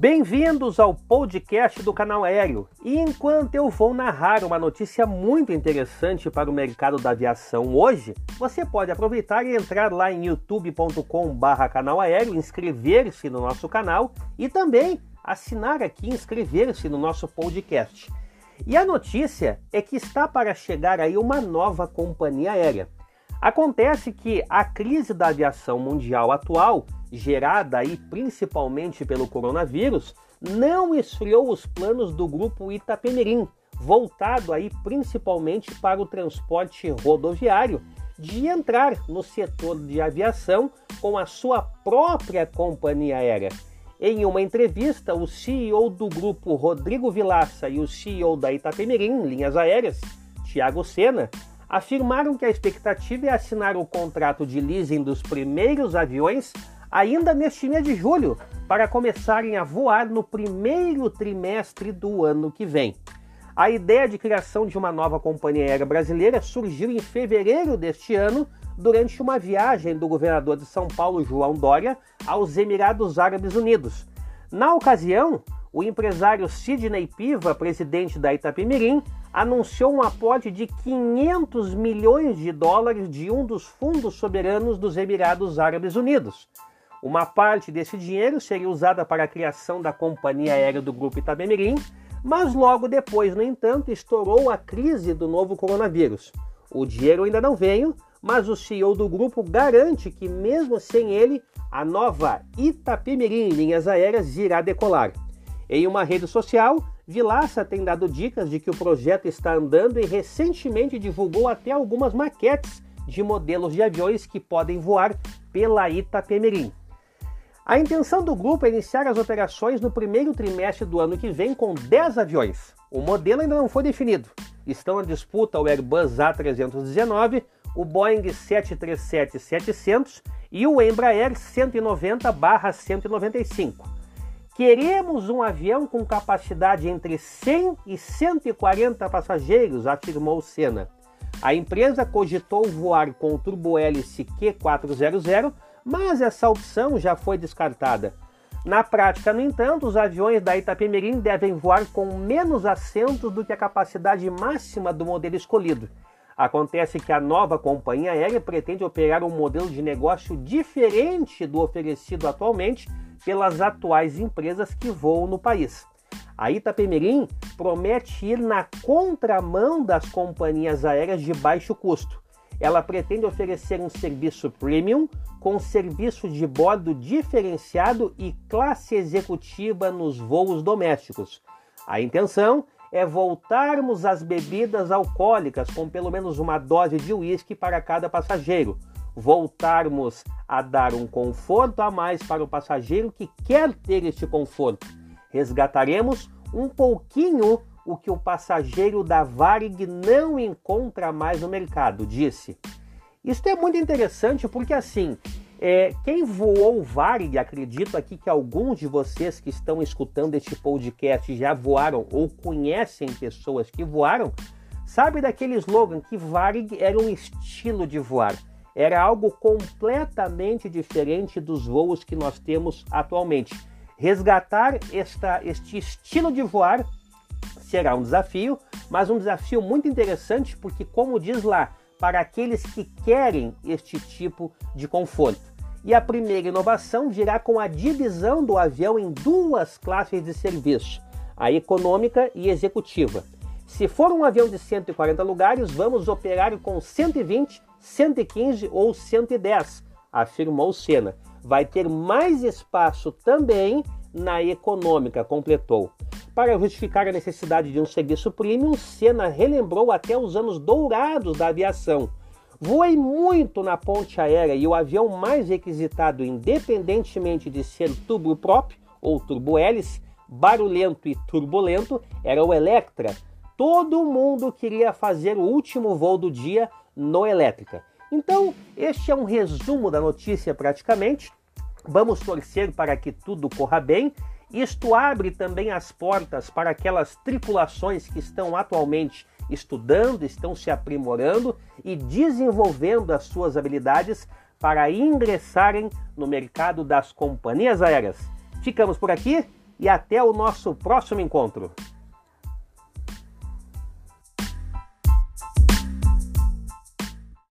Bem-vindos ao podcast do canal Aéreo. E enquanto eu vou narrar uma notícia muito interessante para o mercado da aviação hoje, você pode aproveitar e entrar lá em youtube.com/canal aéreo, inscrever-se no nosso canal e também assinar aqui, inscrever-se no nosso podcast. E a notícia é que está para chegar aí uma nova companhia aérea. Acontece que a crise da aviação mundial atual, gerada aí principalmente pelo coronavírus, não esfriou os planos do grupo Itapemirim, voltado aí principalmente para o transporte rodoviário, de entrar no setor de aviação com a sua própria companhia aérea. Em uma entrevista, o CEO do grupo Rodrigo Vilaça e o CEO da Itapemirim Linhas Aéreas, Tiago Sena, afirmaram que a expectativa é assinar o contrato de leasing dos primeiros aviões ainda neste mês de julho, para começarem a voar no primeiro trimestre do ano que vem. A ideia de criação de uma nova companhia aérea brasileira surgiu em fevereiro deste ano, durante uma viagem do governador de São Paulo, João Dória, aos Emirados Árabes Unidos. Na ocasião, o empresário Sidney Piva, presidente da Itapemirim, anunciou um aporte de 500 milhões de dólares de um dos fundos soberanos dos Emirados Árabes Unidos. Uma parte desse dinheiro seria usada para a criação da companhia aérea do grupo Itabemirim, mas logo depois, no entanto, estourou a crise do novo coronavírus. O dinheiro ainda não veio, mas o CEO do grupo garante que, mesmo sem ele, a nova Itapemirim Linhas Aéreas irá decolar. Em uma rede social, Vilaça tem dado dicas de que o projeto está andando e recentemente divulgou até algumas maquetes de modelos de aviões que podem voar pela Itapemirim. A intenção do grupo é iniciar as operações no primeiro trimestre do ano que vem com 10 aviões. O modelo ainda não foi definido. Estão à disputa o Airbus A319, o Boeing 737-700 e o Embraer 190-195. Queremos um avião com capacidade entre 100 e 140 passageiros, afirmou Senna. A empresa cogitou voar com o turbohélice Q400, mas essa opção já foi descartada. Na prática, no entanto, os aviões da Itapemirim devem voar com menos assentos do que a capacidade máxima do modelo escolhido. Acontece que a nova companhia aérea pretende operar um modelo de negócio diferente do oferecido atualmente pelas atuais empresas que voam no país. A Itapemirim promete ir na contramão das companhias aéreas de baixo custo. Ela pretende oferecer um serviço premium com serviço de bordo diferenciado e classe executiva nos voos domésticos. A intenção é voltarmos às bebidas alcoólicas com pelo menos uma dose de uísque para cada passageiro, voltarmos a dar um conforto a mais para o passageiro que quer ter este conforto. Resgataremos um pouquinho o que o passageiro da Varig não encontra mais no mercado, disse. Isto é muito interessante porque assim, é, quem voou Varig, acredito aqui que alguns de vocês que estão escutando este podcast já voaram ou conhecem pessoas que voaram, sabe daquele slogan que Varig era um estilo de voar era algo completamente diferente dos voos que nós temos atualmente. Resgatar esta, este estilo de voar será um desafio, mas um desafio muito interessante porque, como diz lá, para aqueles que querem este tipo de conforto. E a primeira inovação virá com a divisão do avião em duas classes de serviço, a econômica e executiva. Se for um avião de 140 lugares, vamos operar com 120 115 ou 110, afirmou Senna. Vai ter mais espaço também na econômica, completou. Para justificar a necessidade de um serviço premium, Senna relembrou até os anos dourados da aviação. Voei muito na ponte aérea e o avião mais requisitado, independentemente de ser turboprop ou turbohélice, barulhento e turbulento, era o Electra. Todo mundo queria fazer o último voo do dia no Elétrica. Então, este é um resumo da notícia praticamente. Vamos torcer para que tudo corra bem. Isto abre também as portas para aquelas tripulações que estão atualmente estudando, estão se aprimorando e desenvolvendo as suas habilidades para ingressarem no mercado das companhias aéreas. Ficamos por aqui. e até o nosso próximo encontro.